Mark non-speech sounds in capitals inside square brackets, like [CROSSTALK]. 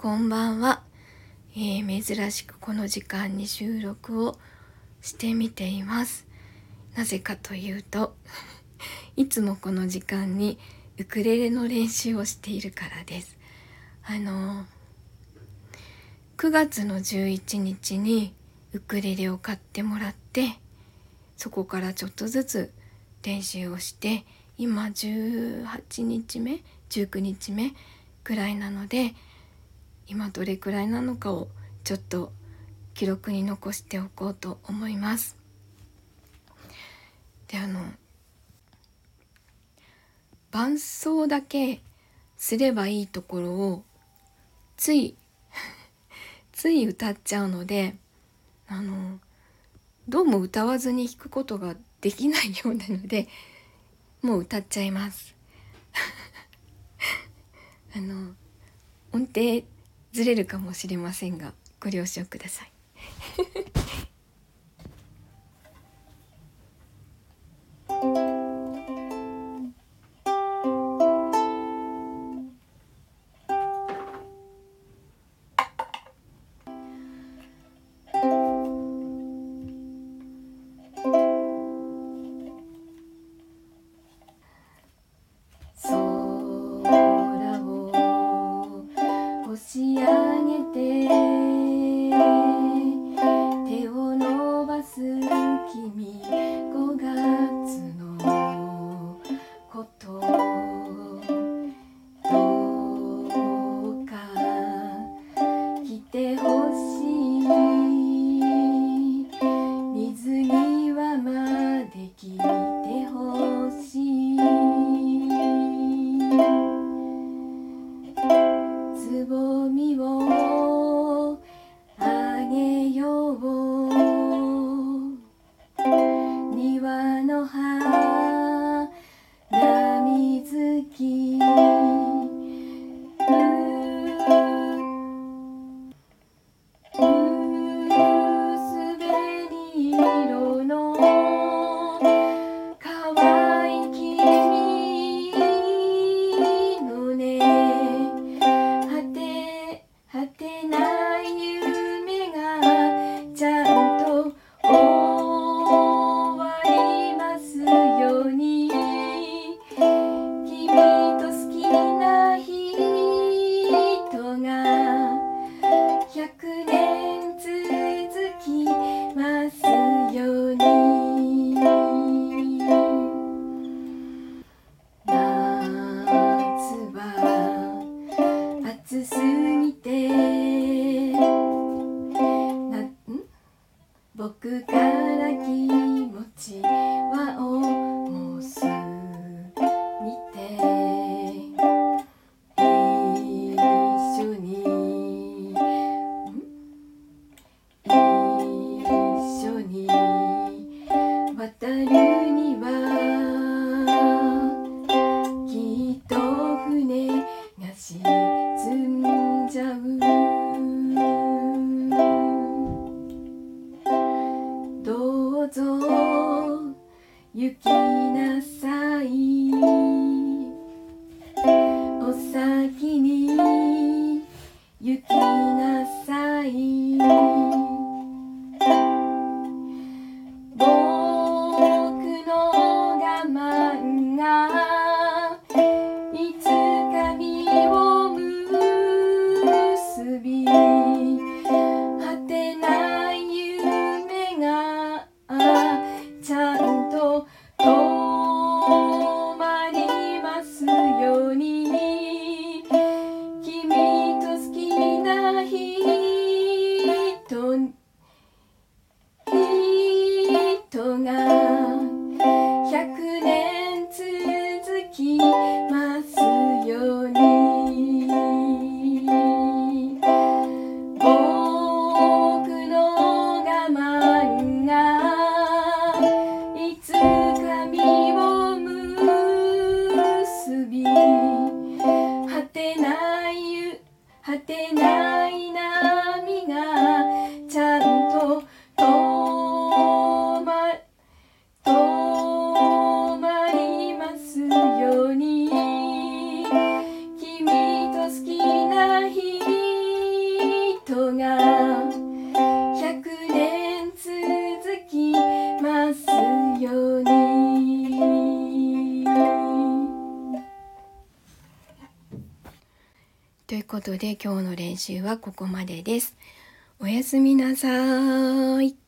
こんばんは、えー、珍しくこの時間に収録をしてみています。なぜかというと [LAUGHS] いつもこの時間にウクレレの練習をしているからです。あの9月の11日にウクレレを買ってもらってそこからちょっとずつ練習をして今18日目19日目くらいなので今どれくらいなのかをちょっと記録に残しておこうと思います。であの伴奏だけすればいいところをつい [LAUGHS] つい歌っちゃうのであのどうも歌わずに弾くことができないようなのでもう歌っちゃいます [LAUGHS] あの音程ずれるかもしれませんがご了承ください。し上げて」みをあげよう。庭の花水木有你。Mickey. が100年続きますようにということで今日の練習はここまでです。おやすみなさい。